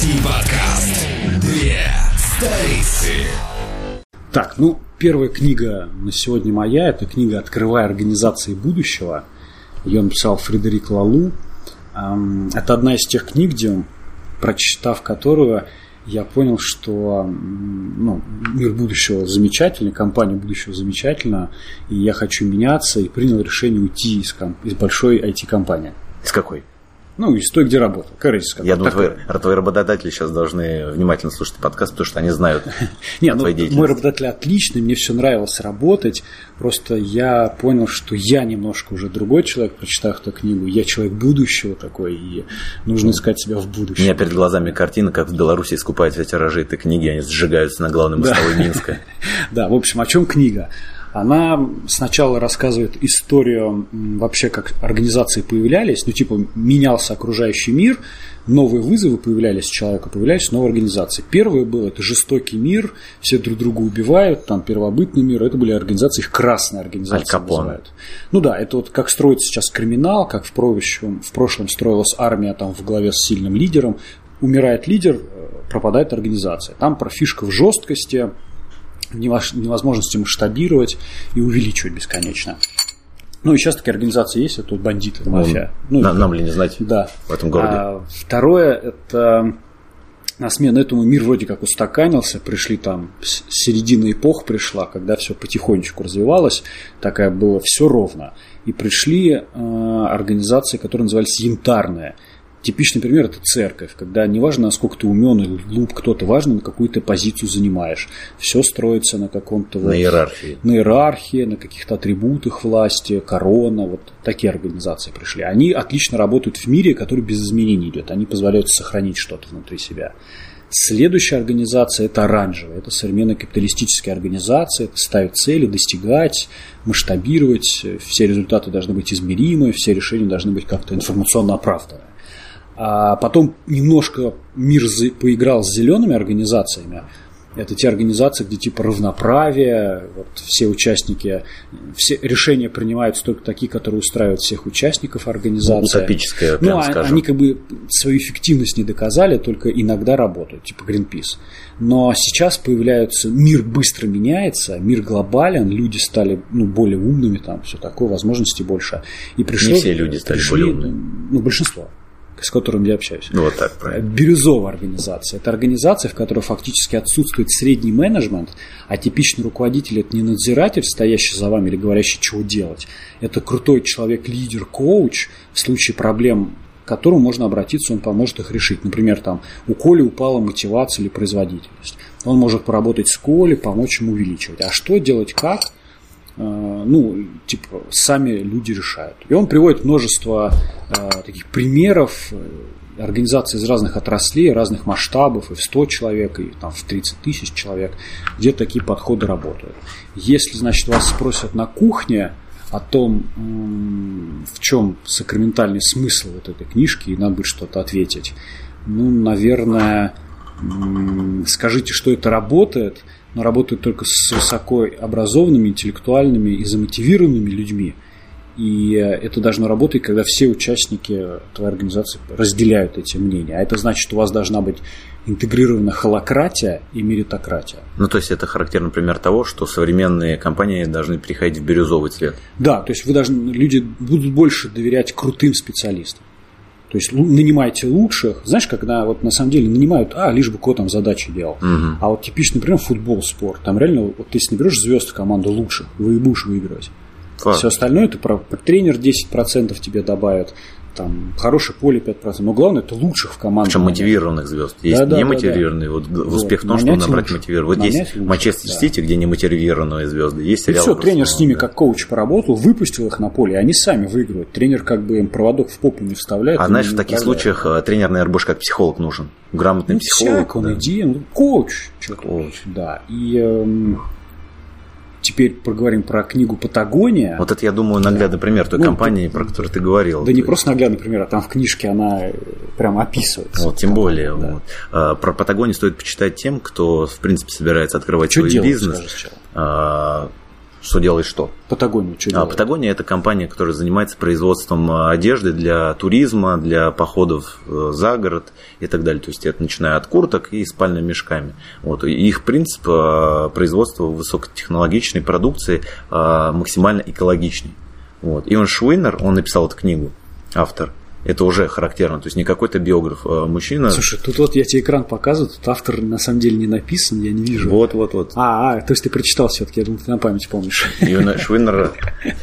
IT-подкаст. Две столицы. Так, ну, первая книга на сегодня моя, это книга «Открывая организации будущего». Ее написал Фредерик Лалу. Это одна из тех книг, где, прочитав которую, я понял, что ну, мир будущего замечательный, компания будущего замечательна, и я хочу меняться, и принял решение уйти из, ком- из большой IT-компании. Из какой? Ну, из той, где работал. Корейс, Я думаю, твои, твои работодатели сейчас должны внимательно слушать подкаст, потому что они знают Нет, ну, мой работодатель отличный, мне все нравилось работать. Просто я понял, что я немножко уже другой человек, прочитав эту книгу. Я человек будущего такой, и нужно искать себя в У будущем. меня перед глазами картина, как в Беларуси искупают все тиражи этой книги, они сжигаются на главной мостовой Минска. Да, в общем, о чем книга? Она сначала рассказывает историю вообще, как организации появлялись, ну, типа, менялся окружающий мир, новые вызовы появлялись человеку, появлялись новые организации. Первое было, это жестокий мир, все друг друга убивают, там, первобытный мир, это были организации, их красные организации Аль называют. Ну да, это вот как строится сейчас криминал, как в прошлом, в прошлом строилась армия там в главе с сильным лидером. Умирает лидер, э, пропадает организация. Там про фишка в жесткости, в невоз- невозможности масштабировать и увеличивать бесконечно. Ну и сейчас такие организации есть, это вот бандиты, мафия. Ну, Нам, нам ли не знать да. в этом городе? А, второе, это на смену этому мир вроде как устаканился, пришли там, середина эпох пришла, когда все потихонечку развивалось, такая было все ровно. И пришли э, организации, которые назывались янтарные. Типичный пример это церковь, когда неважно, насколько ты умен или глуп кто-то, важно, на какую ты позицию занимаешь. Все строится на каком-то На иерархии. на иерархии, на каких-то атрибутах власти, корона, вот такие организации пришли. Они отлично работают в мире, который без изменений идет. Они позволяют сохранить что-то внутри себя. Следующая организация – это оранжевая. Это современная капиталистическая организация. Это ставит цели, достигать, масштабировать. Все результаты должны быть измеримы, все решения должны быть как-то информационно оправданы. А потом немножко мир поиграл с зелеными организациями. Это те организации, где типа равноправие, вот все участники, все решения принимаются только такие, которые устраивают всех участников организации. Утопическое, Ну, прямо а- скажем. они как бы свою эффективность не доказали, только иногда работают, типа Greenpeace. Но сейчас появляются, мир быстро меняется, мир глобален, люди стали ну, более умными, там все такое, возможностей больше. И пришло, все люди стали пришли, более умными. Ну, большинство, с которыми я общаюсь. Ну, вот так, правильно. Бирюзовая организация. Это организация, в которой фактически отсутствует средний менеджмент, а типичный руководитель – это не надзиратель, стоящий за вами или говорящий, чего делать. Это крутой человек, лидер, коуч, в случае проблем к которому можно обратиться, он поможет их решить. Например, там у Коли упала мотивация или производительность. Он может поработать с Колей, помочь ему увеличивать. А что делать, как? Э, ну, типа, сами люди решают. И он приводит множество э, таких примеров э, организаций из разных отраслей, разных масштабов, и в 100 человек, и там, в 30 тысяч человек, где такие подходы работают. Если, значит, вас спросят на кухне о том, в чем сакраментальный смысл вот этой книжки, и надо будет что-то ответить, ну, наверное, скажите, что это работает, но работает только с высоко образованными, интеллектуальными и замотивированными людьми. И э, это должно работать, когда все участники твоей организации разделяют эти мнения. А это значит, что у вас должна быть интегрирована холократия и меритократия. Ну, то есть это характерный пример того, что современные компании должны переходить в бирюзовый цвет. Да, то есть вы должны, люди будут больше доверять крутым специалистам. То есть нанимайте лучших. Знаешь, когда вот на самом деле нанимают, а, лишь бы кто там задачи делал. А вот типичный пример футбол, спорт. Там реально, вот ты если наберешь звезд в команду лучших, вы и будешь выигрывать. Факт. Все остальное это тренер 10% тебе добавят, там хорошее поле 5%. Но главное это лучших в команде. Причем мотивированных звезд. Есть Да, да, немотивированные. Вот, г- Вот, успех в том, что набрать мотивированных. Вот есть лучших, Манчестер да. Сити, где немотивированные звезды. Есть И сериал. все, тренер с ними да. как коуч поработал, выпустил их на поле, и они сами выигрывают. Тренер как бы им проводок в попу не вставляет. А знаешь, в таких управляет. случаях э, тренер, наверное, больше как психолог нужен. Грамотный Ну, психолог. всяк, он да. иди, ну, коуч. Ты Коуч. Да. И эм, теперь поговорим про книгу Патагония. Вот это, я думаю, наглядный пример той Ну, компании, про которую ты говорил. да не просто наглядный пример, а там в книжке она э, прям описывается. Вот, тем более. Да. вот. А, Про Патагонию стоит почитать тем, кто, в принципе, собирается открывать Что свой делать, бизнес. А, что делает что. Патагония что А, делает? Патагония это компания, которая занимается производством э, одежды для туризма, для походов э, за город и так далее. То есть это начиная от курток и спальными мешками. Вот. И их принцип э, производства высокотехнологичной продукции э, максимально экологичный. Вот. Иван Швейнер, он написал эту книгу, автор. Это уже характерно, то есть не какой-то биограф, а мужчина. Слушай, тут вот я тебе экран показываю, тут автор на самом деле не написан, я не вижу. Вот, вот, вот. А, а, то есть ты прочитал все-таки, я думал, ты на память помнишь. Ивана Швейнера,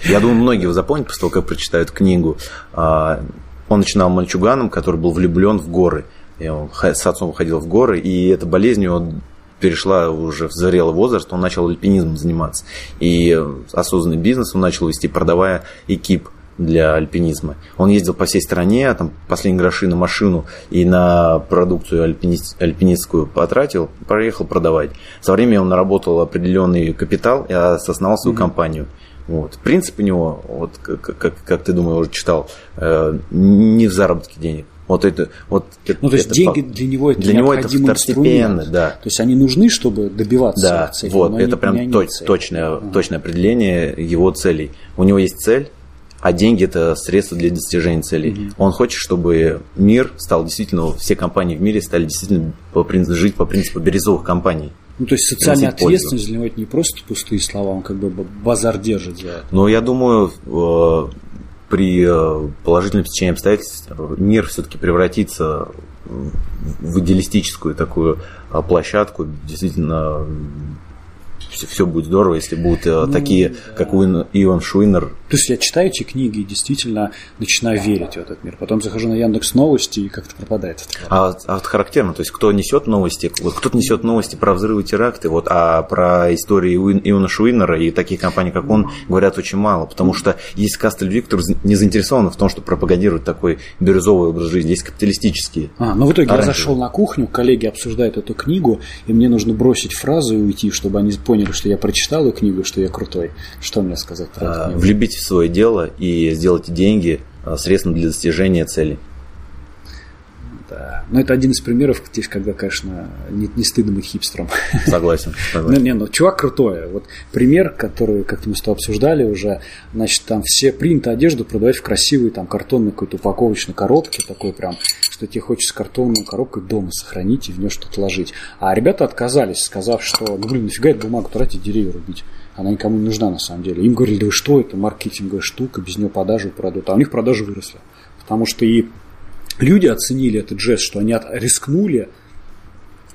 я думаю, многие запомнят после того, как прочитают книгу. А, Он начинал мальчуганом, который был влюблен в горы. И он с отцом ходил в горы, и эта болезнь у него перешла уже в зрелый возраст, он начал альпинизмом заниматься. И осознанный бизнес он начал вести, продавая экип для альпинизма. Он ездил по всей стране, там последние гроши на машину и на продукцию альпинист- альпинистскую потратил, проехал продавать. Со временем он наработал определенный капитал и основал свою компанию. Вот. Принцип у него, вот как, как, как ты думаю, уже читал, э, не в заработке денег. Вот это, вот Ну, то есть это деньги для него это для него это второстепенно, да. То есть они нужны, чтобы добиваться Да, цели. вот, это они- прям точ- точное, точное определение его целей. У него есть цель, а деньги это средство для достижения целей. Он хочет, чтобы мир стал действительно, все компании в мире стали действительно по жить по принципу бирюзовых компаний. Ну, то есть социальная приносить пользу. ответственность для него это не просто пустые слова, он как бы базар держит за это. Но я думаю, э, при э, положительном течении обстоятельств мир все-таки превратится в идеалистическую такую э, площадку. Действительно, все, будет здорово, если будут э, Ну, такие, да. как Уин- Иван Шуинер. То есть я читаю эти книги и действительно начинаю верить в этот мир. Потом захожу на Яндекс Новости и как-то пропадает. А, а вот характерно, то есть кто несет новости, вот кто-то несет новости про взрывы теракты, вот, а про истории Уин- Ивана Шуинера и таких компаний, как он, говорят очень мало, потому что есть каста людей, которые не заинтересованы в том, чтобы пропагандировать такой бирюзовый образ жизни, есть капиталистические. А, ну в итоге я Оранжевый. зашел на кухню, коллеги обсуждают эту книгу, и мне нужно бросить фразу и уйти, чтобы они поняли, что я прочитал эту книгу, что я крутой. Что мне сказать про А, книгу? влюбить в свое дело и сделать деньги а, средством для достижения цели. Да. Но это один из примеров, когда, конечно, не, не стыдно быть хипстером. Согласен. Ну, согласен. не, ну, чувак крутой. Вот пример, который, как мы с тобой обсуждали уже, значит, там все принято одежду продавать в красивой там картонной какой-то упаковочной коробке, такой прям, что тебе хочется картонную коробку дома сохранить и в нее что-то ложить. А ребята отказались, сказав, что, ну, блин, нафига эту бумагу тратить, деревья рубить. Она никому не нужна на самом деле. Им говорили, да вы что, это маркетинговая штука, без нее продажи упадут. А у них продажи выросли. Потому что и люди оценили этот жест, что они рискнули,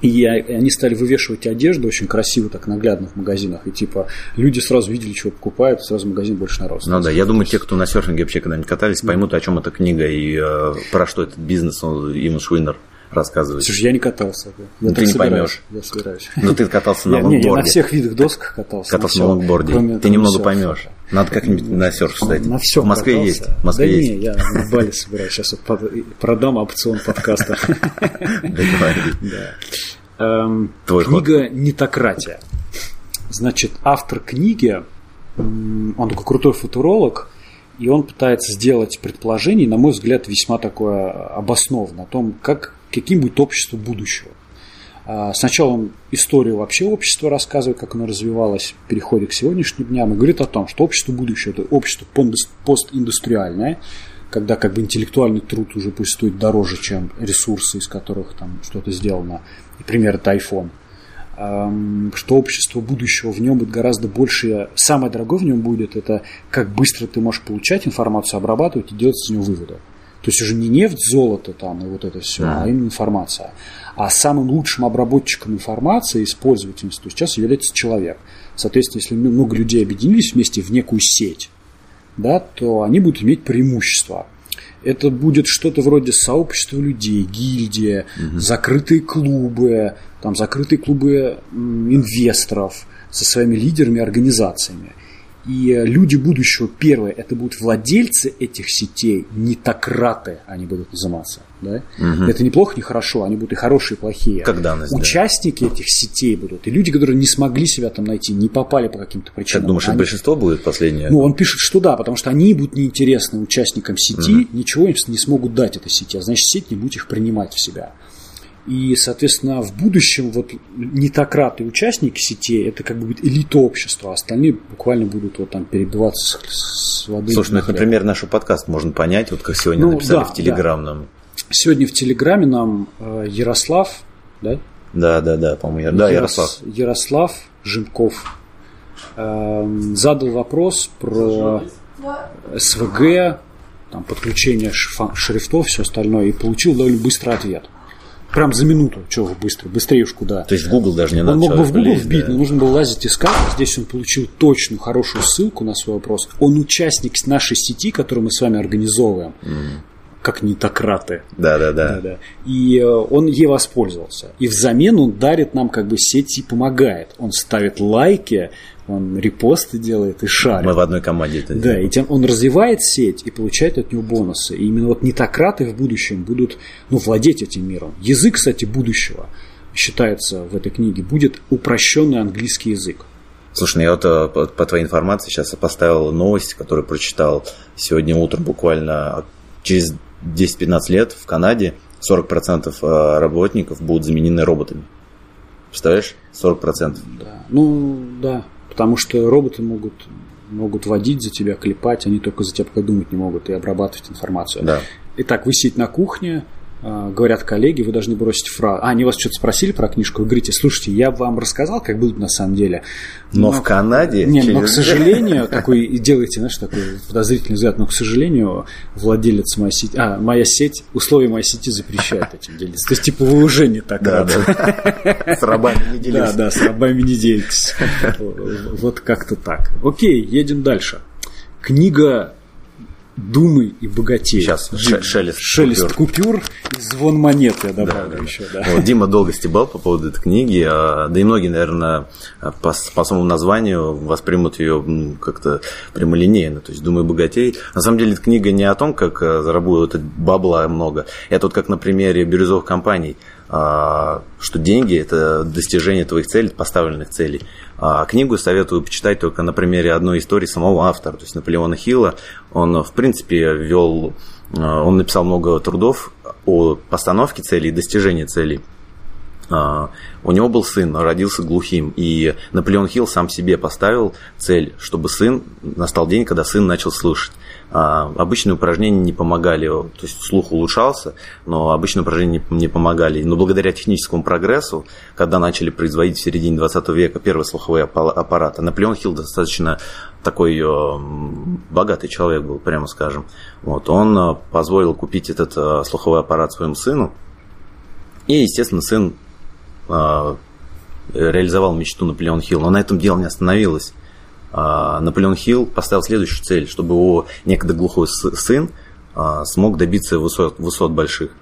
и они стали вывешивать одежду очень красиво, так наглядно в магазинах. И типа люди сразу видели, чего покупают, сразу магазин больше народ. Ну да, я думаю, те, кто на серфинге вообще когда-нибудь катались, поймут, о чем эта книга и э, про что этот бизнес он, Шуинер рассказывает. Слушай, я не катался. Я Ну, ты не собираюсь. поймешь. Я собираюсь. Ну ты катался на Я, не, я на лонгборде. всех видах досках катался. Катался на на лонгборде. Ты немного поймешь. Надо как-нибудь на серф, кстати. На все В Москве есть. В Москве да есть. не, я в Бали собираюсь. Сейчас вот под- продам опцион подкаста. Да. Эм, Твой. Книга «Нетократия». Значит, автор книги, он такой крутой футуролог, и он пытается сделать предположение, на мой взгляд, весьма такое обоснованное, о том, как, каким будет общество будущего. А, Сначала он историю вообще общества рассказывает, как оно развивалось, переходит к сегодняшним дням, и говорит о том, что общество будущего – это общество постиндустриальное, когда как бы интеллектуальный труд уже пусть стоит дороже, чем ресурсы, из которых там что-то сделано. И пример это iPhone. Что общество будущего в нем будет гораздо больше. Самое дорогое в нем будет это как быстро ты можешь получать информацию, обрабатывать и делать из нее выводы. То есть уже не нефть, золото там и вот это все, а именно информация. А самым лучшим обработчиком информации, использователем, то сейчас является человек. Соответственно, если много людей объединились вместе в некую сеть, да, то они будут иметь преимущество. Это будет что-то вроде сообщества людей, гильдия, закрытые клубы, там закрытые клубы инвесторов со своими лидерами организациями. И э, люди будущего, первое, это будут владельцы этих сетей, не тократы они будут называться. Да? Это неплохо, не хорошо, они будут и хорошие, и плохие. Как данность, да. Участники этих сетей будут, и люди, которые не смогли себя там найти, не попали по каким-то причинам. Как думаешь, это Они- большинство будет последнее? ну, он пишет, что да, потому что они будут неинтересны участникам сети, ничего им не смогут дать этой сети, а значит, сеть не будет их принимать в себя. И, соответственно, в будущем вот нетократы участники сети это как бы будет элита общества, а остальные буквально будут вот там перебиваться с, с воды. Слушай, ну например, наш подкаст можно понять, вот как сегодня ну, написали да, в Телеграм нам. Сегодня в Телеграме нам э, Ярослав, да? Да, да, да, по-моему, да, Ярослав. Ярослав Жимков э, задал вопрос про СВГ, там, подключение шрифтов, все остальное, и получил довольно быстрый ответ. Прям за минуту. Чего вы быстро? Быстрее уж куда? То есть в Google даже не он надо. Он мог бы в Google лезть, вбить, да. но нужно было лазить искать. Здесь он получил точную, хорошую ссылку на свой вопрос. Он участник нашей сети, которую мы с вами организовываем. Mm. Как нетократы. Да, да. И э, он ей воспользовался. И взамен он дарит нам как бы сети помогает. Он ставит лайки, он репосты делает и шарит. Мы в одной команде это Да, и тем он развивает сеть и получает от него бонусы. И именно вот нетократы в будущем будут ну, владеть этим миром. Язык, кстати, будущего считается в этой книге, будет упрощенный английский язык. Слушай, ну я вот э, по, по твоей информации сейчас поставил новость, которую прочитал сегодня утром буквально через 10-15 лет в Канаде 40% э, работников будут заменены роботами. Представляешь? 40%. Да. Ну, да. Потому что роботы могут, могут водить за тебя, клепать, они только за тебя пока думать не могут и обрабатывать информацию. Да. Итак, вы сидите на кухне, говорят коллеги, вы должны бросить фразу. А, они вас что-то спросили про книжку, вы говорите, слушайте, я вам рассказал, как будет на самом деле. Но, но в Канаде... Нет, через... но, к сожалению, такой, и делаете, знаешь, такой подозрительный взгляд, но, к сожалению, владелец моей сети, а, моя сеть, условия моей сети запрещают этим делиться. То есть, типа, вы уже не так да, да. С рабами не делитесь. Да, да, с рабами не делитесь. Вот как-то так. Окей, едем дальше. Книга Думай и богатей. Сейчас шелест, шелест купюр. купюр и звон монет я добавлю да, еще. Да. Вот, Дима долго стебал по поводу этой книги, а, да и многие, наверное, по, по самому названию воспримут ее как-то прямолинейно. То есть Думай богатей. На самом деле, эта книга не о том, как а, заработать бабла много. Это вот как на примере бирюзовых компаний что деньги – это достижение твоих целей, поставленных целей. А книгу советую почитать только на примере одной истории самого автора, то есть Наполеона Хилла. Он, в принципе, вел, а, он написал много трудов о постановке целей и достижении целей. А, у него был сын, родился глухим, и Наполеон Хилл сам себе поставил цель, чтобы сын, настал день, когда сын начал слышать. А, обычные упражнения не помогали, то есть слух улучшался, но обычные упражнения не помогали. Но благодаря техническому прогрессу, когда начали производить в середине 20 века первые слуховые аппараты, Наполеон Хилл достаточно такой э, богатый человек был, прямо скажем. Вот, он э, позволил купить этот э, слуховой аппарат своему сыну. И, естественно, сын реализовал мечту Наполеон Хилл. Но на этом дело не остановилось. А, Наполеон Хилл поставил следующую цель, чтобы его некогда глухой сын а, смог добиться высот, высот больших.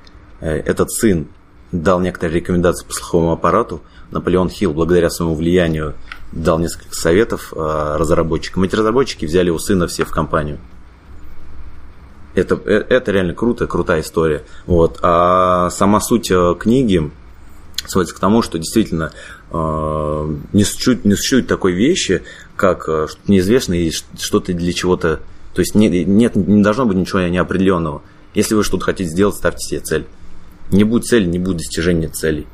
Э, этот сын дал некоторые рекомендации по слуховому аппарату. Наполеон Хилл, благодаря своему влиянию, дал несколько советов а, разработчикам. Эти разработчики взяли его сына все в компанию. Это, э, это реально круто, крутая история. Вот. А сама суть э, книги сводится к тому, что действительно не существует, не существует такой вещи, как э, что-то неизвестное и что-то для чего-то. То есть нет, нет, не должно быть ничего неопределенного. Если вы что-то хотите сделать, ставьте себе цель. Не будет цели, не будет достижения целей.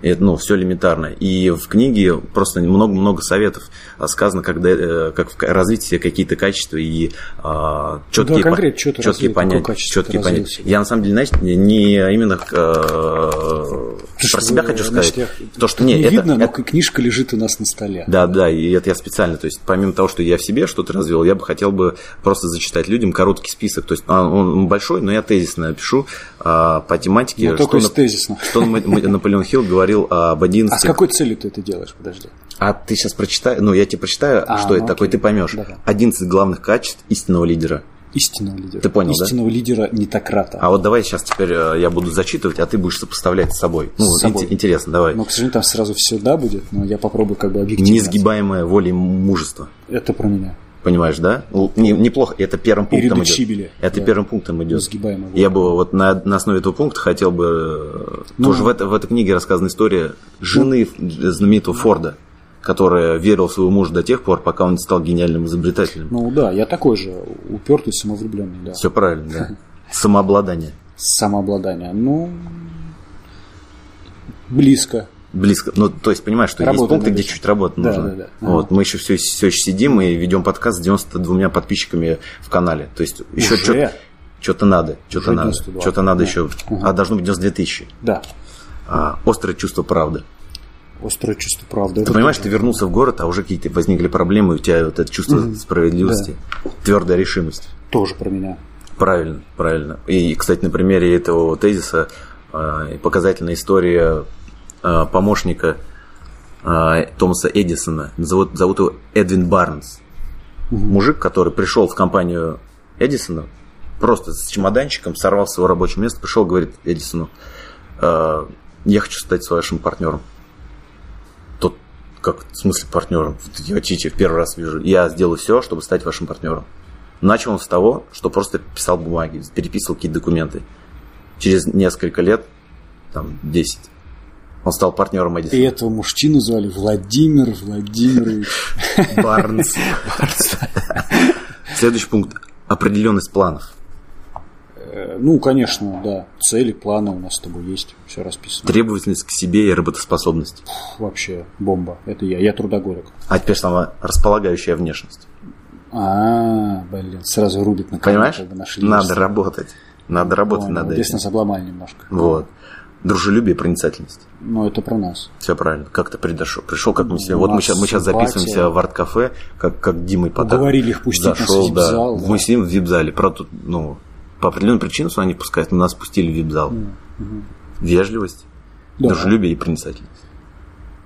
Это, ну, все элементарно. И в книге просто много-много советов сказано, когда, э, как развить себе какие-то качества и а, четкие, да, по, четкие развил, понятия. Четкие понятия. Я на самом деле, знаешь, не именно а, про себя хочу сказать. Значит, я, то, что не, не это, видно, это, но книжка лежит у нас на столе. Да, да, и это я специально. То есть, помимо того, что я в себе что-то развил, я бы хотел бы просто зачитать людям короткий список. То есть, а, он большой, но я тезисно пишу а, по тематике. Ну, что, на, тезисно. что Наполеон Хилл говорил говорил об 11... А с какой целью ты это делаешь? Подожди. А ты сейчас прочитай, ну я тебе прочитаю, а, что ну, это окей. такое, ты поймешь. Давай. 11 главных качеств истинного лидера. Истинного лидера. Ты понял, Истинного да? лидера нетократа. А вот давай сейчас теперь э, я буду зачитывать, а ты будешь сопоставлять с собой. Ну, с собой. интересно, давай. Ну, к сожалению, там сразу все да будет, но я попробую как бы объективно. Несгибаемая воля и мужество. Это про меня. Понимаешь, да? Не, неплохо. Это первым пунктом идет. Это да. первым пунктом идет. Сгибаемый. Я бы вот на, на основе этого пункта хотел бы... Ну, тоже в, это, в этой книге рассказана история жены ну, знаменитого Форда, которая верила в своего мужа до тех пор, пока он не стал гениальным изобретателем. Ну да, я такой же, упертый, самовлюбленный, да. Все правильно, да. Самообладание. Самообладание. Ну, Близко. Близко. Ну, то есть, понимаешь, что Работа есть пункты, где чуть работы Да, нужно. да, да. Ага. Вот, мы еще все, все еще сидим и ведем подкаст с 92 подписчиками в канале. То есть, еще что-то, что-то надо, что-то надо. 92. Что-то надо Да. еще. Ага. А должно быть 92 тысячи. Да. А, острое чувство правды. Острое чувство правды. Ты понимаешь, ты вернулся в город, а уже какие-то возникли проблемы, у тебя вот это чувство справедливости, твердая решимость. Тоже про меня. Правильно, правильно. И, кстати, на примере этого тезиса э, показательная история э, помощника э, Томаса Эдисона. Зовут, зовут его Эдвин Барнс. Мужик, который пришел в компанию Эдисона, просто с чемоданчиком, сорвал с его рабочего места, пришел, говорит Эдисону, «Э, я хочу стать вашим партнером. Тот, как, в смысле партнером? Я Чичи в первый раз вижу. Я сделаю все, чтобы стать вашим партнером. Начал он с того, что просто писал бумаги, переписывал какие-то документы. Через несколько лет, там, 10, он стал партнером И Эдисона. этого мужчину звали Владимир Владимирович. Барнс. Следующий пункт. Определенность планов. Э, Ну, конечно, да. Цели, планы у нас с тобой есть. Все расписано. Требовательность к себе и работоспособность. Фу, Вообще бомба. Это я. Я трудоголик. А теперь самая располагающая внешность. А, блин, сразу рубит на Понимаешь? нашли. Надо работать. Надо работать над Здесь этим. нас обломали немножко. Вот. Дружелюбие проницательность. Но это про нас. Все правильно. Как ты пришел? Пришел, как мы себе. У Вот мы сейчас, мы сейчас записываемся в арт-кафе, как, как Дима и Потап. Уговорили их пустить нас в Зашел, да. да. Мы сидим в вип-зале. Правда, тут, ну, по определенным причинам что они пускают, но нас пустили в вип-зал. Вежливость, Да. дружелюбие и проницательность.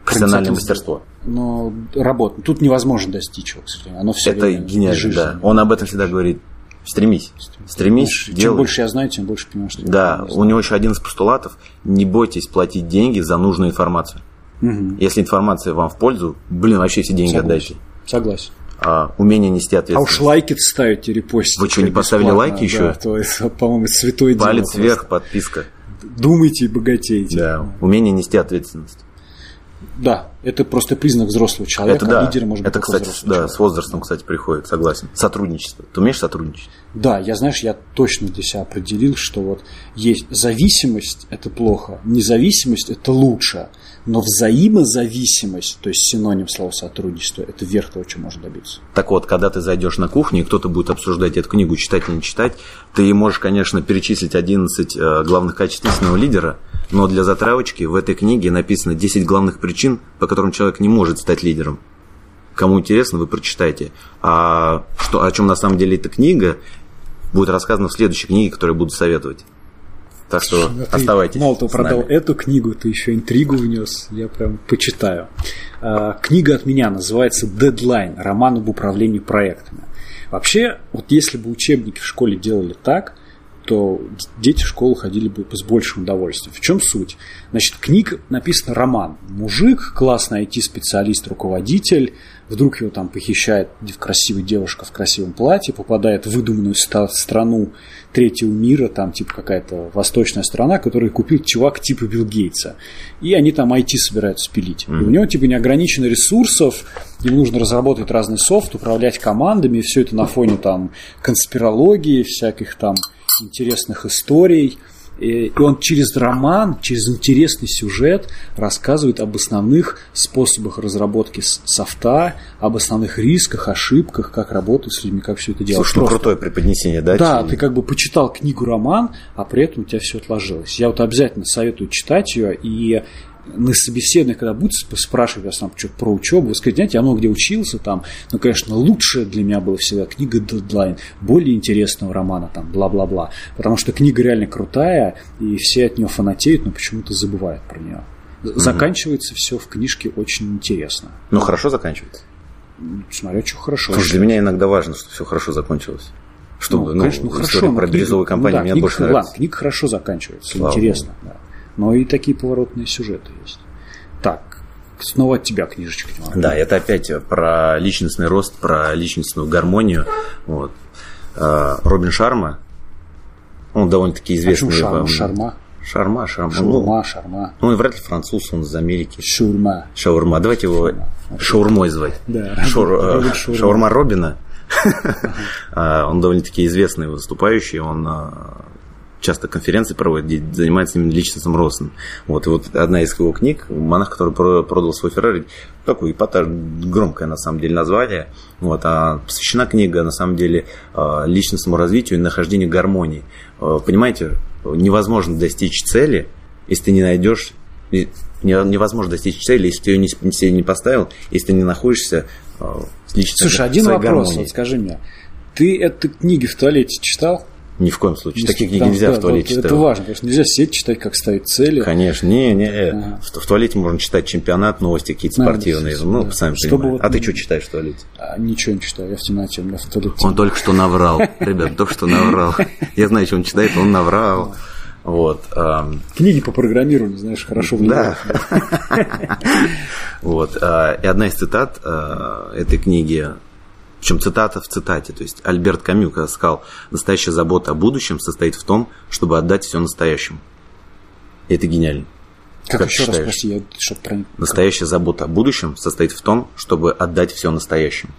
Профессиональное мастерство. Но работа. Тут невозможно достичь его, к сожалению. Оно все Это гениально, да. Он об этом всегда говорит. Стремись. Стремись, Чем делай. больше я знаю, тем больше понимаю, что Да, у него еще один из постулатов. Не бойтесь платить деньги за нужную информацию. Мгм. Если информация вам в пользу, блин, вообще все деньги Согласен. отдайте. Согласен. А, умение нести А уж ответственность. лайки ставите, репостите. Вы что, не поставили бесплатно, лайки еще? Да, то есть, по-моему, это святое дело. Палец вверх, подписка. Думайте и богатейте. Да, умение нести ответственность. Да, это просто признак взрослого человека. это да, а лидером может это, быть кстати, да, человек. с возрастом, кстати, приходит, согласен. Сотрудничество. Ты умеешь сотрудничать? Да, я, знаешь, я точно для себя определил, что вот есть зависимость – это плохо, независимость – это лучше, но взаимозависимость, то есть синоним слова сотрудничество, это верх того, чего можно добиться. Так вот, когда ты зайдешь на кухню, и кто-то будет обсуждать эту книгу, читать или не читать, ты можешь, конечно, перечислить 11 э, главных качеств истинного лидера, но для затравочки в этой книге написано 10 главных причин, по которым человек не может стать лидером. Кому интересно, вы прочитайте. А что, о чем на самом деле эта книга, будет рассказано в следующей книге, которую буду советовать. Так что Ну, ты оставайтесь. Мало того, продал нами. эту книгу, ты еще интригу внес, я прям почитаю. А, Книга от меня называется «Дедлайн. Роман об управлении проектами». Вообще, вот если бы учебники в школе делали так, то дети в школу ходили бы с большим удовольствием. В чем суть? Значит, книг написано роман. Мужик, классный IT-специалист, руководитель, вдруг его там похищает красивая девушка в красивом платье, попадает в выдуманную страну третьего мира, там типа какая-то восточная страна, которую купил чувак типа Билл Гейтса. И они там IT собираются спилить. И у него типа неограничено ресурсов, ему нужно разработать разный софт, управлять командами, и все это на фоне там конспирологии, всяких там интересных историй. И он через роман, через интересный сюжет рассказывает об основных способах разработки софта, об основных рисках, ошибках, как работать с людьми, как все это делать. Слушай, ну крутое преподнесение, да? Да, Чи- ты как бы почитал книгу-роман, а при этом у тебя все отложилось. Я вот обязательно советую читать ее, и на собеседовании, когда будете сп- спрашивать вас там что-то про учебу, вы скажете, знаете, я много где учился там, но, конечно, лучше для меня была всегда книга «Дедлайн», более интересного романа там, бла-бла-бла. Потому что книга реально крутая, и все от нее фанатеют, но почему-то забывают про нее. Заканчивается все в книжке очень интересно. Ну, хорошо заканчивается. Смотря, что хорошо. Слушай, для меня иногда важно, что все хорошо закончилось. Чтобы, ну, конечно, ну, хорошо, про бирюзовую компанию ну, да, мне книга, больше ладно, нравится. книга хорошо заканчивается, Слава интересно, да. Но и такие поворотные сюжеты есть. Так, снова от тебя книжечка. Да, это опять про личностный рост, про личностную гармонию. Вот. А, Робин Шарма, он довольно-таки известный. шарма? вам- Шарма? Шарма, шарма. Шаурма, шарма. Ну, он вряд ли француз, он из Америки. Шаурма. Шаурма. Давайте его шаурмой звать. Да, Шаур- э, Робин Шаурма. Шаурма Робина. А, Он довольно-таки известный выступающий. Он а, часто конференции проводит, где занимается именно личностным ростом. Вот, и вот одна из его книг, монах, который продал свой Феррари, такой эпатаж, громкое на самом деле название, вот, а посвящена книга на самом деле а, личностному развитию и нахождению гармонии. А, понимаете, невозможно достичь цели, если ты не найдешь невозможно достичь цели, если ты ее не, себе не поставил, если ты не находишься лично Слушай, один вопрос, вот скажи мне. Ты эту книги в туалете читал? Ни в коем случае. Такие книги нельзя да, в туалете читать. Это важно, потому что нельзя сидеть, читать, как ставить цели. Конечно, не, не. Ага. В, в туалете можно читать чемпионат, новости какие-то спортивные. Ну, да. сами Чтобы Вот, а ты что читаешь в туалете? А, ничего не читаю, я в темноте, у меня в туалете. Он только что наврал. Ребят, только что наврал. Я знаю, что он читает, он наврал. Вот. Книги по программированию, знаешь, хорошо влияют. Да. Вот. А, и одна из цитат а, этой книги причем цитата в цитате. То есть Альберт Камю когда сказал, настоящая забота о будущем состоит в том, чтобы отдать все настоящему. И это гениально. Как, как еще считаешь? раз спроси, я что про... Настоящая забота о будущем состоит в том, чтобы отдать все настоящему.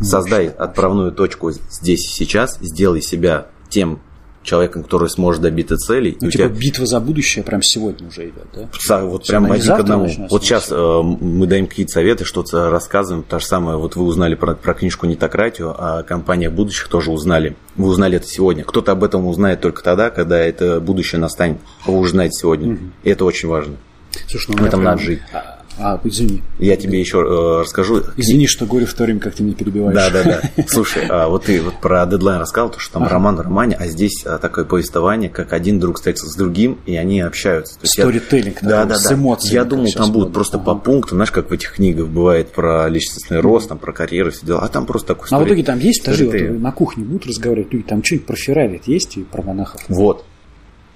Создай отправную точку здесь и сейчас, сделай себя тем человеком, который сможет добиться целей. Ну, типа тебя... битва за будущее прям сегодня уже идет, да? Вот прям один к одному. Вот сейчас э, мы даем какие-то советы, что-то рассказываем. Та же самая, вот вы узнали про, про книжку «Нетократию», а компания будущих тоже узнали. Вы узнали это сегодня. Кто-то об этом узнает только тогда, когда это будущее настанет. Вы уже знаете сегодня. Угу. И это очень важно. Слушай, ну, в этом прям... надо жить. А, извини. Я тебе еще э, расскажу. Извини, что говорю в то время, как ты меня перебиваешь. Да, да, да. Слушай, а вот ты вот про дедлайн рассказал, то, что там ага. роман в романе, а здесь а, такое повествование, как один друг встретился с другим, и они общаются. Сторителлинг, да, да, с эмоциями. Я думал, там будут просто по пункту, знаешь, как в этих книгах бывает про личностный рост, там про карьеру, все дела, а там просто такой А в итоге там есть, даже вот, на кухне будут разговаривать, люди, там что-нибудь про Феррари есть и про монахов? Вот.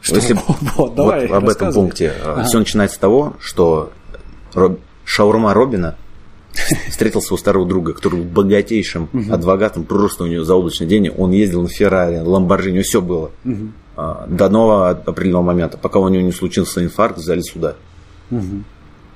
Что? Если, вот, давай, вот об этом пункте. Ага. Все начинается с того, что Шаурма Робина встретился у старого друга, который был богатейшим адвокатом, просто у него заоблачный день, он ездил на Феррари, Ламборджини, все было. До нового определенного момента, пока у него не случился инфаркт в зале суда.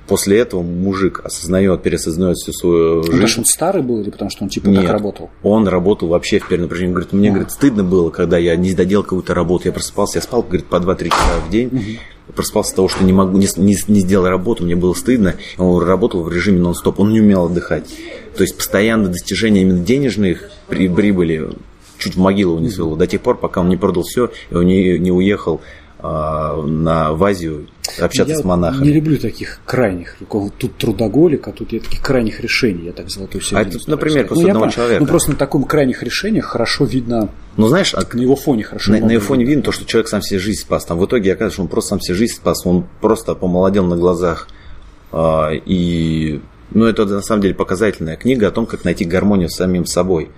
После этого мужик осознает, переосознает всю свою жизнь. Потому что он старый был или потому что он типа Нет, так работал? он работал вообще в перенапряжении. Говорит, мне, говорит, стыдно было, когда я не доделал какую-то работу. Я просыпался, я спал, говорит, по 2-3 часа в день. Угу. Просыпался с того, что не могу, не, не, не сделал работу, мне было стыдно. Он работал в режиме нон-стоп, он не умел отдыхать. То есть постоянно достижение именно денежных прибыли чуть в могилу не свело, до тех пор, пока он не продал все, и он не, не уехал на, в Азию общаться я с монахами. не люблю таких крайних. Тут трудоголик, а тут я таких крайних решений. Я так золотую середину. А это, например, просто ну, одного человека. Ну, просто на таком крайних решениях хорошо видно. Ну, знаешь, а на его фоне хорошо. На, на его фоне видно то, что человек сам себе жизнь спас. Там в итоге оказывается, что он просто сам себе жизнь спас. Он просто помолодел на глазах. А, и ну, это на самом деле показательная книга о том, как найти гармонию с самим собой.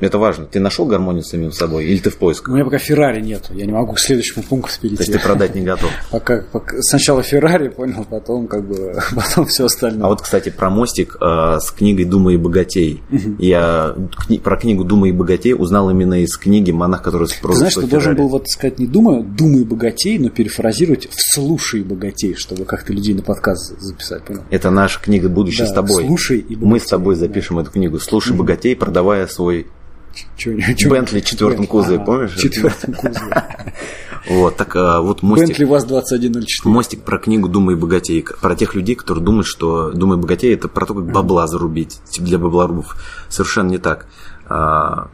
Это важно. Ты нашел гармонию с самим собой или ты в поисках? У меня пока Феррари нет. Я не могу к следующему пункту перейти. То есть ты продать не готов? Пока, пока сначала Феррари понял, потом как бы потом все остальное. А вот, кстати, про мостик э, с книгой «Думай и богатей». Я кни, про книгу «Думай и богатей» узнал именно из книги «Монах, который Ты знаешь, ты должен был вот сказать не «думай», «думай и богатей», но перефразировать в «слушай и богатей», чтобы как-то людей на подкаст записать, понял? Это наша книга «Будущее да, с тобой». «Слушай и богатей». Мы с тобой запишем да. эту книгу «Слушай богатей», продавая свой Бентли четвертом кузове, помнишь? Четвертом кузове. Вот, так а, вот мостик. Бентли ВАЗ-2104. Мостик про книгу «Думай богатей». Про тех людей, которые думают, что «Думай богатей» – это про то, как бабла зарубить. Типа для баблорубов. Совершенно не так. А,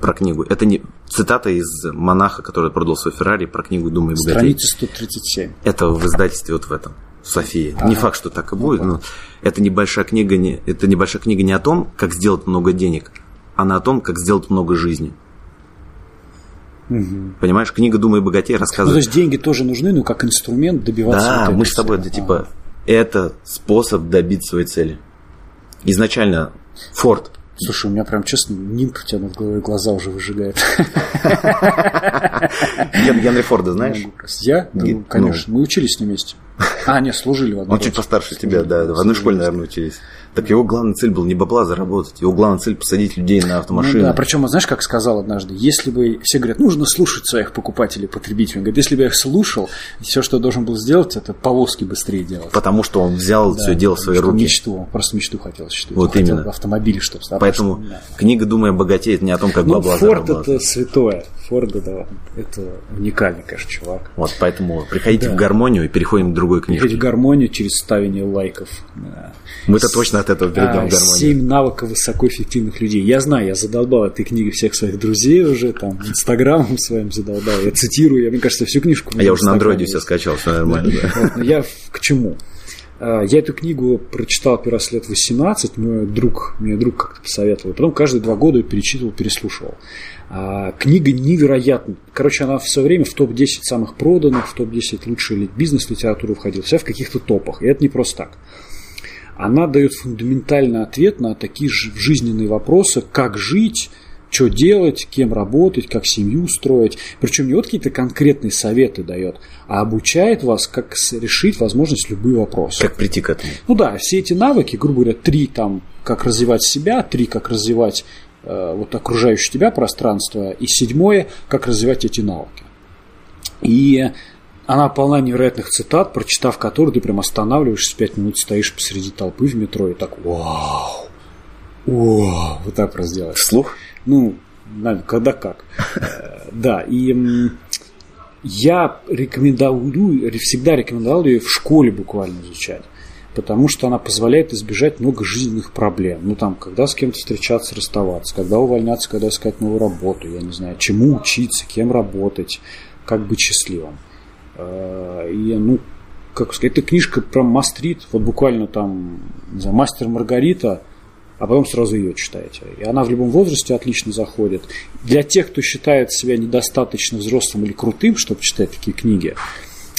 про книгу. Это не цитата из монаха, который продал свой Феррари, про книгу «Думай богатей». Страница 137. Это в издательстве вот в этом. София. Ага. Не факт, что так и будет, но это небольшая книга не, это небольшая книга не о том, как сделать много денег, она о том, как сделать много жизни. Угу. Понимаешь, книга «Думай богатей» рассказывает... Ну, то есть деньги тоже нужны, но как инструмент добиваться Да, вот мы с тобой, это типа, это способ добиться своей цели. Изначально Форд Слушай, у меня прям, честно, нимб у тебя над головой глаза уже выжигает. Генри Форда знаешь? Я? Ну, конечно. Мы учились с ним вместе. А, нет, служили в одной Он чуть постарше тебя, да. В одной школе, наверное, учились. Так его главная цель была не бабла заработать, его главная цель посадить людей на автомашины. Ну, да, причем, знаешь, как сказал однажды, если бы все говорят, нужно слушать своих покупателей, потребителей. Он говорит, если бы я их слушал, все, что я должен был сделать, это повозки быстрее делать. Потому что он взял Да, все дело в свои руки. Мечту, он просто мечту хотел осуществить. Вот Он именно. автомобили, чтобы Поэтому книга «Думай о богате» это не о том, как Ну, бабла Форд заработать. это святое. Форд это, это уникальный, конечно, чувак. Вот, поэтому приходите Да. в гармонию и переходим к другой Хоть в книжке. гармонию через ставение лайков. Да. Мы-то точно от этого перейдем А, в гармонию. Семь навыков высокоэффективных людей. Я знаю, я задолбал этой книги всех своих друзей уже, там, инстаграмом своим задолбал. Я цитирую, я, мне кажется, всю книжку. А я уже на андроиде все скачал, все нормально. но я к чему? А, Я эту книгу прочитал первый раз лет 18, мой друг, мне друг как-то посоветовал. Потом каждые два года ее перечитывал, переслушивал. А, книга невероятна. Короче, она все время в топ-10 самых проданных, в топ-10 лучшей ли- бизнес-литературы входила. Вся в каких-то топах. И это не просто так. Она дает фундаментальный ответ на такие же жизненные вопросы, как жить, что делать, кем работать, как семью строить. Причем не вот какие-то конкретные советы дает, а обучает вас, как решить возможность любые вопросы. Как прийти к этому? Ну да, все эти навыки, грубо говоря, три там, как развивать себя, три, как развивать э, вот окружающее тебя пространство, и седьмое, как развивать эти навыки. И она полна невероятных цитат, прочитав которые ты прям останавливаешься, пять минут стоишь посреди толпы в метро и так вау, вау, вот так просто делаешь. Вслух? Ну, когда как. Э, Да, и я рекомендую, всегда рекомендовал ее в школе буквально изучать. Потому что она позволяет избежать много жизненных проблем. Ну, там, когда с кем-то встречаться, расставаться, когда увольняться, когда искать новую работу, я не знаю, чему учиться, кем работать, как быть счастливым. Э, И, ну, как сказать, эта книжка прям мастрит, вот буквально там, не знаю, мастер Маргарита, а потом сразу ее читаете. И она в любом возрасте отлично заходит. Для тех, кто считает себя недостаточно взрослым или крутым, чтобы читать такие книги,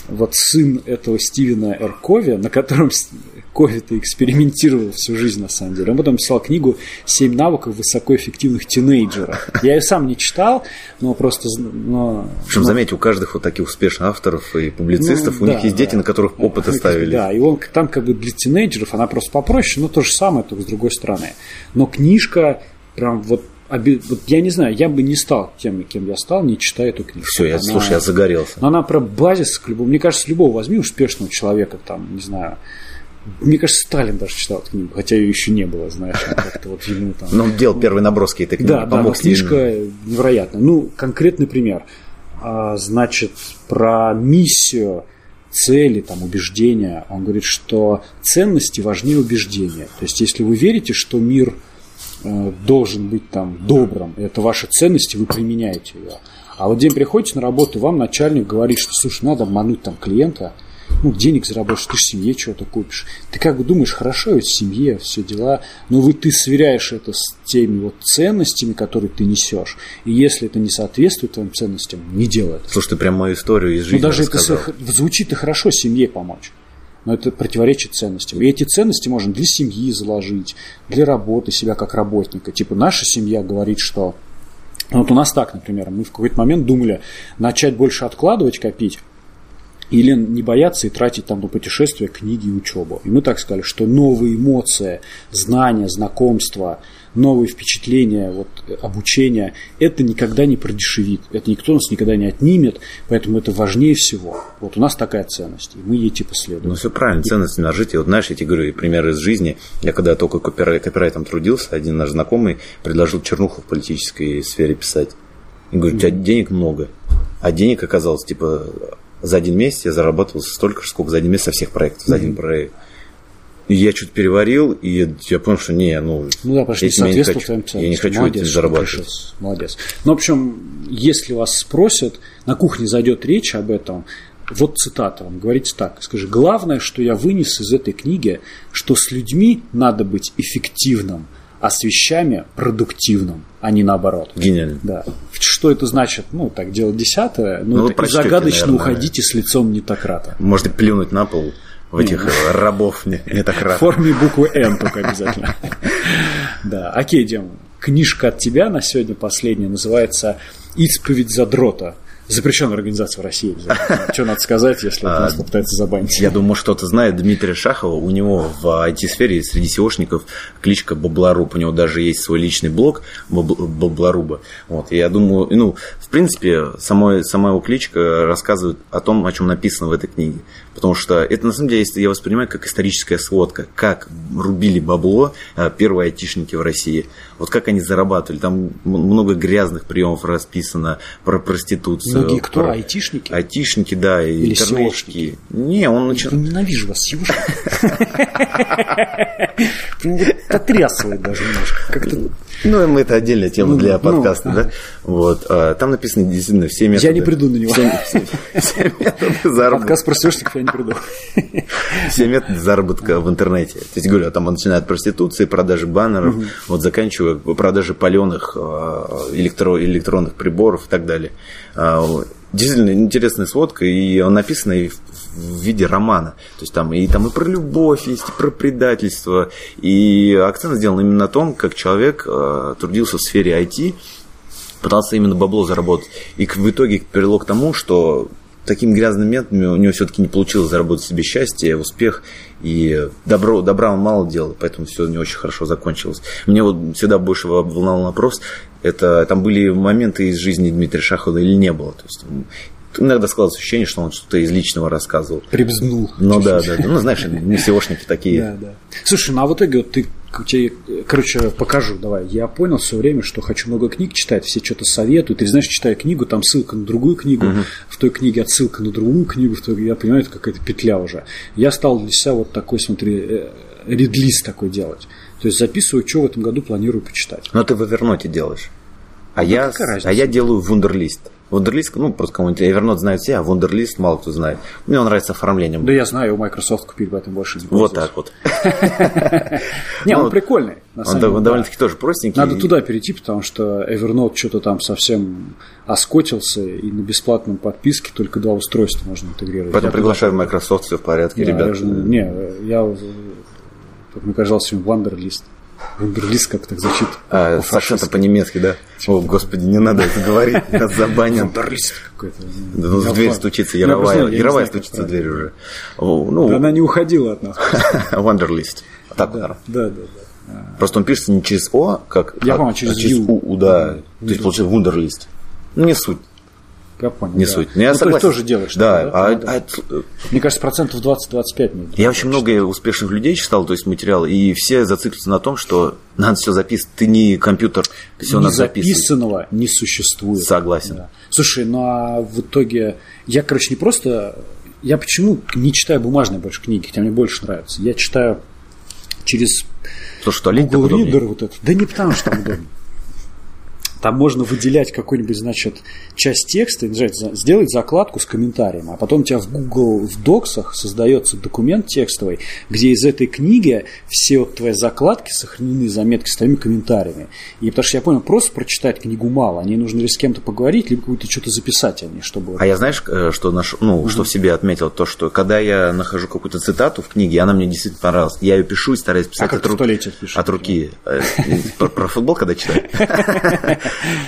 вот сын этого Стивена Р. Кови, на котором с- Кови-то экспериментировал всю жизнь, на самом деле. Он потом писал книгу «Семь навыков высокоэффективных тинейджеров». Я ее сам не читал, но просто... Но, Причем, но- заметьте, у каждых вот таких успешных авторов и публицистов, ну, у да, них есть дети, да. на которых опыты ставили. Да, и он там как бы для тинейджеров, она просто попроще, но то же самое, только с другой стороны. Но книжка прям вот, вот я не знаю, я бы не стал тем, кем я стал, не читая эту книгу. Все, я, Она- слушай, я загорелся. но она про базис к любому. Мне кажется, любого возьми успешного человека, там, не знаю. Мне кажется, Сталин даже читал эту книгу, хотя ее еще не было, знаешь, как-то вот ему там. Но он делал первые наброски этой книги, Да, да, но книжка невероятная. Ну, конкретный пример. А, значит, про миссию, цели, там, убеждения. Он говорит, что ценности важнее убеждения. То есть, если вы верите, что мир э, должен быть там добрым, это ваши ценности, вы применяете ее. А вот день приходите на работу, вам начальник говорит, что, слушай, надо обмануть там клиента, ну, денег заработаешь, ты же семье чего-то купишь. Ты как бы думаешь, хорошо, ведь семье, все дела, но вы ты сверяешь это с теми вот ценностями, которые ты несешь. И если это не соответствует твоим ценностям, не делай это. Слушай, ты прям мою историю из Ну, жизни даже это рассказал. с- звучит и хорошо семье помочь. Но это противоречит ценностям. И эти ценности можно для семьи заложить, для работы себя как работника. Типа наша семья говорит, что ну, вот у нас так, например, мы в какой-то момент думали начать больше откладывать, копить, или не бояться и тратить там на путешествия, книги и учебу. И мы так сказали, что новые эмоции, знания, знакомства, новые впечатления, вот, э, обучение, это никогда не продешевит, это никто нас никогда не отнимет, поэтому это важнее всего. Вот у нас такая ценность, и мы ей типа следуем. Ну, все правильно, ценности на житие. Вот знаешь, я тебе говорю, примеры из жизни. Я когда только копирай- копирайтом трудился, один наш знакомый предложил чернуху в политической сфере писать. И говорит, у тебя денег много. А денег оказалось, типа, за один месяц я зарабатывал столько же, сколько за один месяц со всех проектов, за один проект. И я что-то переварил, и я понял, что не, ну, Ну да, потому этим я не хочу. твоим Я не хочу Молодец, этим зарабатывать. пришел. Молодец. Ну, в общем, если вас спросят, на кухне зайдет речь об этом, вот цитата вам, говорите так, скажи, главное, что я вынес из этой книги, что с людьми надо быть эффективным, а с вещами продуктивным, а не наоборот. Гениально. Да. Что это значит? Ну, так, дело десятое. Ну, Ну, это прочтете, загадочно наверное. уходите с лицом нетократа. Можно плюнуть на пол в этих э, рабов не, не так В форме буквы Н только обязательно. Да. Окей, Дем, книжка от тебя на сегодня последняя называется «Исповедь задрота». Запрещенная организация в России. Что надо сказать, если нас попытаются забанить? Я думаю, что-то знает Дмитрия Шахова. У него в IT-сфере среди SEOшников кличка Бабларуб. У него даже есть свой личный блог Бабларуба. Вот. И я думаю, ну, в принципе, сама, сама его кличка рассказывает о том, о чем написано в этой книге. Потому что это, на самом деле, я воспринимаю как историческая сводка, как рубили бабло э, первые айтишники в России. Вот как они зарабатывали. Там много грязных приемов расписано про проституцию. Многие кто? Про... Айтишники? Айтишники, да, и Или интернетчики. Не, он начал... Ненавижу вас, сеушки. Потрясывает даже немножко. Как-то ну, это отдельная тема ну, для ну, подкаста, ну, да? Вот. А, там написано действительно все методы. Я не приду на него. Все, все, все методы заработка. Подкаст про SEOшников я приду. Все методы заработка в интернете. То есть, говорю, там начинают проституции, продажи баннеров, угу. вот заканчивая продажи паленых а, электро, электронных приборов и так далее. А, действительно интересная сводка, и он написана и в, в виде романа. То есть там и, там и про любовь есть, и про предательство. И акцент сделан именно на том, как человек э, трудился в сфере IT, пытался именно бабло заработать. И в итоге привело к тому, что такими грязными методами у него все-таки не получилось заработать себе счастье, успех. И добро, добра он мало делал, поэтому все не очень хорошо закончилось. Мне вот всегда больше волновал вопрос, это там были моменты из жизни Дмитрия Шахова или не было. То есть иногда складывалось ощущение, что он что-то из личного рассказывал. Прибзнул. Ну да, да, да. Ну, знаешь, не SEOшники такие. Да, да. Слушай, ну а в итоге вот ты тебе, короче, покажу, давай. Я понял все время, что хочу много книг читать, все что-то советуют. Или знаешь, читаю книгу, там ссылка на другую книгу, угу. в той книге отсылка на другую книгу, в той, я понимаю, это какая-то петля уже. Я стал для себя вот такой, смотри, редлист такой делать. То есть записываю, что в этом году планирую почитать. Но ты в Эверноте делаешь. А, ну, я, а я делаю вундерлист. Вундерлист, ну, просто кому-нибудь Evernote знают все, а Вундерлист мало кто знает. Мне он нравится оформлением. Да я знаю, у Microsoft купили, поэтому больше не Вот так вот. Не, он прикольный. Он довольно-таки тоже простенький. Надо туда перейти, потому что Evernote что-то там совсем оскотился, и на бесплатном подписке только два устройства можно интегрировать. Поэтому приглашаю в Microsoft, все в порядке, ребят. Не, я, как мне казалось, Вандерлист. Вундерлист как так звучит. А, с акцентом по-немецки, да? О, господи, не надо это говорить, нас забанят. Вундерлист какой-то. Да, ну, в дверь стучится, Яровая, Яровая стучится в дверь уже. Ну, она не уходила от нас. Вандерлист. Так, да, да, да. Просто он пишется не через О, как... Я понял, через У, да. То есть, получается, вундерлист. Ну, не суть. Я понял. Не да. суть. Но я ну, согласен. тоже делаешь. Да. да? А, а, а, мне кажется, процентов 20-25. Я очень много успешных людей читал, то есть материал, и все зацикливаются на том, что надо все записывать. Ты не компьютер, все не надо записывать. записанного не существует. Согласен. Да. Слушай, ну а в итоге я, короче, не просто... Я почему не читаю бумажные больше книги, хотя мне больше нравится. Я читаю через Слушай, что Google Reader вот это. Да не потому, что там удобно. Там можно выделять какую-нибудь, значит, часть текста, сделать закладку с комментарием, а потом у тебя в Google в доксах создается документ текстовый, где из этой книги все вот твои закладки сохранены, заметки с твоими комментариями. И потому что я понял, просто прочитать книгу мало, мне нужно ли с кем-то поговорить, либо какую-то что-то записать о ней, чтобы... А я знаешь, э, что, наш, ну, mm-hmm. что в себе отметил? То, что когда я нахожу какую-то цитату в книге, она мне действительно понравилась, я ее пишу и стараюсь писать а от, рук... от руки. Э, про футбол когда читаю?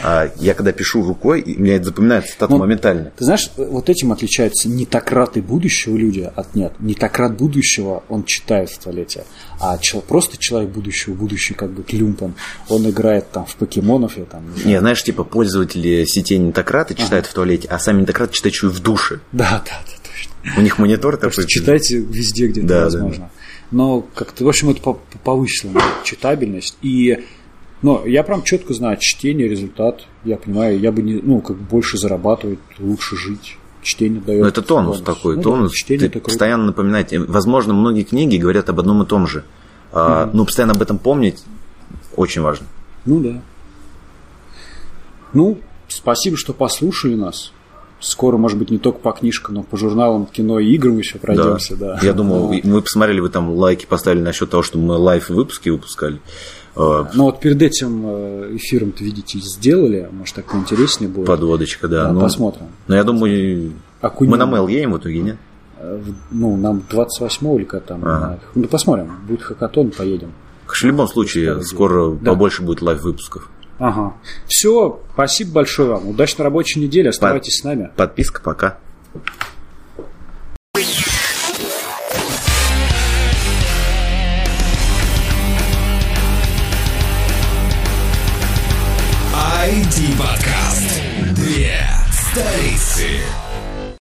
А я когда пишу рукой, у меня это запоминается цитату ну, моментально. Ты знаешь, вот этим отличаются не нетократы будущего люди от нет. Не Нетократ будущего он читает в туалете, а просто человек будущего, будущий как бы Клюмпан, он играет там в покемонов. Я, там, не, знаешь, типа пользователи сетей нетократы читают в туалете, а сами нетократы читают еще и в душе. Да, да, да, точно. У них монитор такой. Что читайте везде, где да, возможно. Да. Но как-то, в общем, это повысила читабельность. И но я прям четко знаю, чтение, результат, я понимаю, я бы не, ну, как больше зарабатывать, лучше жить. Чтение дает. Ну, это тонус бонус. такой, ну, тонус. Да, чтение ты постоянно напоминаете. Возможно, многие книги говорят об одном и том же. А, mm-hmm. Но постоянно об этом помнить очень важно. Ну да. Ну, спасибо, что послушали нас. Скоро, может быть, не только по книжкам, но по журналам, кино и играм еще пройдемся. Да. да. Я думал, мы посмотрели, вы там лайки поставили насчет того, что мы лайф выпуски выпускали. А, ну вот перед этим э, эфиром, видите, сделали, может так поинтереснее будет. Подводочка, да. да ну, посмотрим. Но я думаю, Окунем. мы на Мэл едем в итоге, нет? Э, ну, нам 28 или как там. Ага. Ну, посмотрим. Будет хакатон, поедем. В любом случае, скоро да. побольше будет лайв-выпусков. Ага. Все, спасибо большое вам. Удачной рабочей недели. Оставайтесь с нами. Подписка, пока. IT-подкаст. Две столицы.